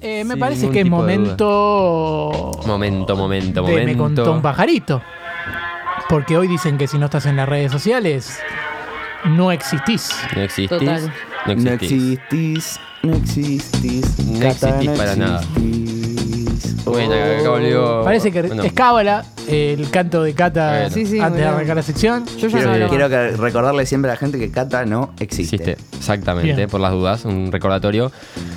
Eh, me Sin parece que es momento. Momento, momento, de Me momento. contó un pajarito. Porque hoy dicen que si no estás en las redes sociales, no existís. No existís. Total. No No existís. existís, no existís. No existís para nada. existís. Bueno, Oh. acá volvió. Parece que bueno, es cábala el canto de Cata Bueno. Sí, sí, antes de arrancar la sección. Yo ya Quiero, no quiero que recordarle siempre a la gente que Cata no existe. Existe, exactamente, Bien. por las dudas, un recordatorio.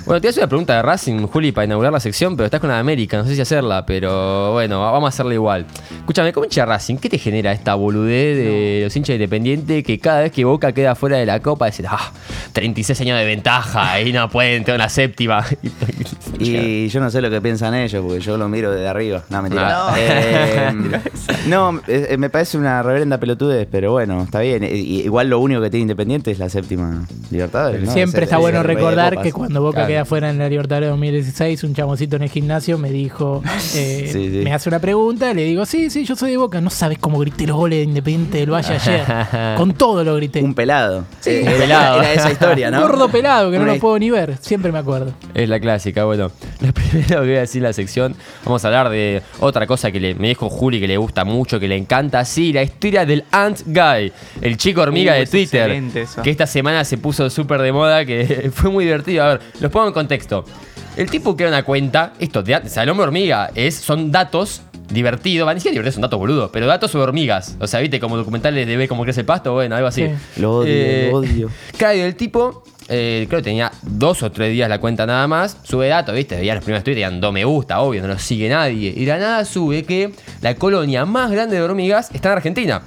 Bueno, te hace una pregunta de Racing, Juli, para inaugurar la sección, pero estás con la de América, no sé si hacerla, pero bueno, vamos a hacerla igual. Escúchame, ¿cómo hincha de Racing? ¿Qué te genera esta boludez de los hinchas independientes que cada vez que Boca queda fuera de la Copa dicen, ah, 36 años de ventaja y no pueden tener la séptima? Y yo no sé lo que piensan ellos, porque yo lo miro desde arriba. No, mentira. No. Eh, no, eh, eh, me parece una reverenda pelotudez, pero bueno, está bien. Eh, Igual lo único que tiene Independiente es la séptima Libertadores. ¿no? Siempre Es está el- bueno es el rey de recordar copas. que cuando Boca Claro. queda fuera en la Libertadores 2016, un chamoncito en el gimnasio me dijo, eh, Sí, sí. me hace una pregunta, le digo, sí, sí, yo soy de Boca. No sabes cómo grité los goles de Independiente del Valle ayer. Con todo lo grité. Un pelado. Eh, un era- pelado. Era esa historia, ¿no? Gordo pelado que no Una lo puedo ni ver. Siempre me acuerdo. Es la clásica, bueno. Lo primero que voy a decir en la sección, vamos a hablar de otra cosa que le, me dijo Juli que le gusta mucho, que le encanta, sí, la historia del Ant Guy, el chico hormiga Uh, de Twitter, excelente eso. que esta semana se puso súper de moda, que fue muy divertido. A ver, los pongo en contexto. El tipo crea una cuenta, esto, de, o sea, el hombre hormiga, es, son datos divertidos, van a decir divertidos, son datos boludos, pero datos sobre hormigas. O sea, viste, como documentales de ver cómo crece el pasto, bueno, algo así. Sí. Lo odio, Eh, lo odio. Claro, el tipo, eh, creo que tenía dos o tres días la cuenta nada más. Sube datos, ¿viste? Veía los primeros tweets, tenían dos me gusta, obvio, no lo sigue nadie. Y de la nada sube que la colonia más grande de hormigas está en Argentina.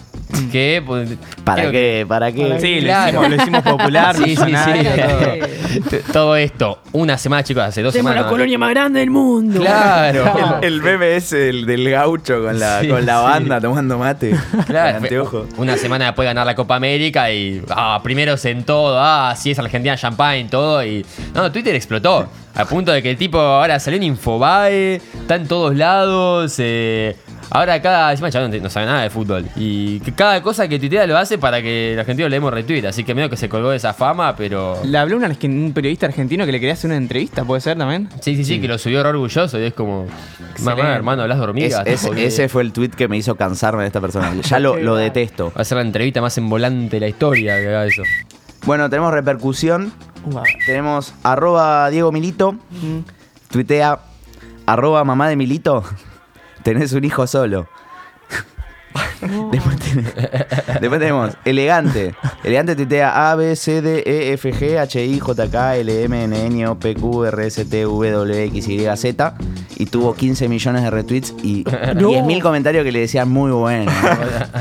Que. pues, ¿Para creo qué? ¿Para qué? Sí, Claro. lo, hicimos, lo hicimos popular, Sí, sí, sí. todo. que- Todo esto, una semana, chicos, hace dos Somos semanas. la colonia más grande del mundo. Claro. El, el meme es el del gaucho con la, Sí, con la sí. banda tomando mate. Claro, anteojo. una semana después de ganar la Copa América y ah, primeros en todo, ah, sí es Argentina champagne, todo y no, Twitter explotó. A punto de que el tipo ahora salió en Infobae, está en todos lados, eh, ahora cada, encima chabón no, no sabe nada de fútbol y que cada cosa que tuitea lo hace para que el argentino le demos retweet, así que medio que se colgó de esa fama, pero Le habló una- un periodista argentino que le quería hacer una entrevista, ¿puede ser también? sí, sí, sí, que lo subió re orgulloso y es como, mamá, hermano, hablas de Es- hormigas. es- ese fue el tweet que me hizo cansarme de esta persona. Ya lo, lo detesto. Va a ser la entrevista más envolante de la historia que haga eso. Bueno, tenemos repercusión. Tenemos arroba Diego Milito. Tuitea arroba mamá de Milito. Tenés un hijo solo. Después, ten- después tenemos elegante. Elegante tuitea A, B, C, D, E, F, G, H, I, J, K, L, M, N, N, O, P, Q, R, S, T, V, W, X, Y, Z. Y tuvo 15 millones de retweets y No. 10.000 comentarios que le decían muy bueno.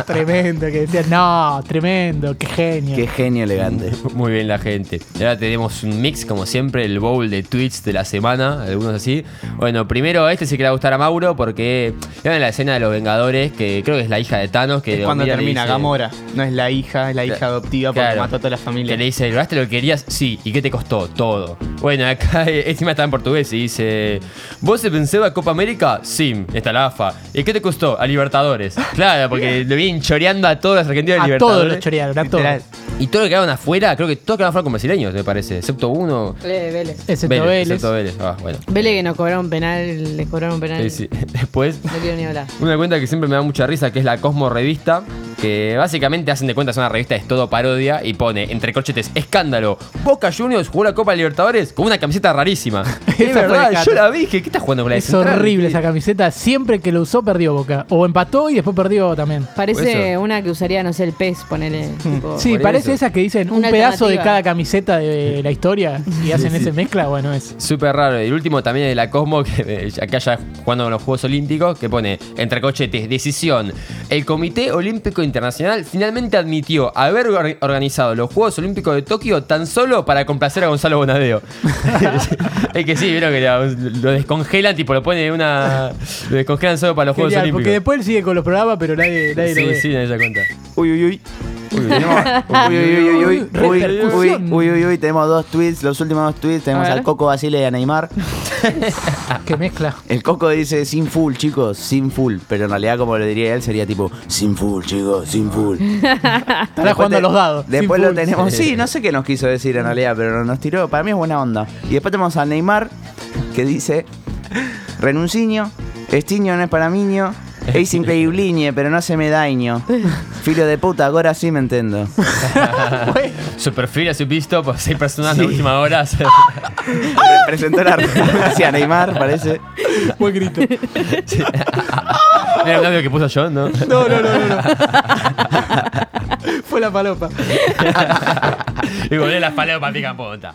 Tremendo, que decían, no, tremendo, qué genio. Qué genio elegante. Muy bien la gente. Y ahora tenemos un mix, como siempre, el bowl de tweets de la semana, algunos así. Bueno, primero este sí que le va a gustar a Mauro porque en la escena de los Vengadores, que creo que es la hija de Thanos, que es cuando le termina dice- Gamora. No es la hija, es la hija adoptiva porque Claro. mató a toda la familia. Que le dice, ¿lograste lo que querías? Sí. ¿Y qué te costó? Todo. Bueno, acá encima está en portugués y dice, ¿vos se pensó a Copa América? Sí, está la AFA. ¿Y qué te costó? A Libertadores. Claro, porque le vienen choreando a todos los argentinos de a Libertadores. todos los chorearon, a todos. Y todo lo que quedaron afuera, creo que todos quedaron afuera con brasileños, me parece. Excepto uno. Eh, Vélez. Excepto Vélez, Vélez. excepto Vélez. Ah, bueno. Vélez que nos cobraron penal, les cobraron penal. Sí, sí. Después, No quiero ni hablar. una cuenta que siempre me da mucha risa, que es la Cosmo Revista, que básicamente hacen de cuenta es una revista, es todo parodia, y pone, entre corchetes, escándalo, Boca Juniors jugó la Copa Libertadores con una camiseta rarísima. es verdad, de yo la vi, dije, ¿qué estás jugando con la de Es Central? horrible esa camiseta. Siempre que lo usó, perdió Boca. O empató y después perdió también. Parece una que usaría, no sé, el pez, ponele. tipo- Sí, parece eso. esas que dicen un Una pedazo de cada camiseta de la historia y hacen ese mezcla. Bueno, es. Súper raro. Y el último también es de la Cosmo, que eh, acá ya jugando con los Juegos Olímpicos, que pone, entre cochetes, decisión. El Comité Olímpico Internacional finalmente admitió haber or- organizado los Juegos Olímpicos de Tokio tan solo para complacer a Gonzalo Bonadeo. es que sí, vieron que lo, descongelan, tipo lo ponen en una... Lo descongelan solo para los Juegos Olímpicos. porque después él sigue con los programas, pero nadie, nadie lo Sí, ve. sí, nadie se cuenta. Uy, uy, uy. Uy, uy, uy, uy, uy, uy, uy, uy, Repercusión. uy, uy, uy, tenemos dos tweets, los últimos dos tweets, tenemos al Coco Basile y a Neymar. Que mezcla. El Coco dice sin full, chicos, sin full, pero en realidad como lo diría él sería tipo sin full, chicos, sin full. Estará jugando a los dados. Después lo full. tenemos, sí, no sé qué nos quiso decir en realidad, pero nos tiró, para mí es buena onda. Y después tenemos a Neymar que dice: Renuncinio, estiño no es para miño, es increíble, pero no se me daño. Filo de puta, ahora sí me entiendo. Su perfil ha sido visto por seis personas en la última hora. Presentó la renuncia a Neymar, parece. Buen grito. Mira un audio que puso John, ¿no? No, no, no, no. no. Fue la palopa. Y volé las paleas para pica punta.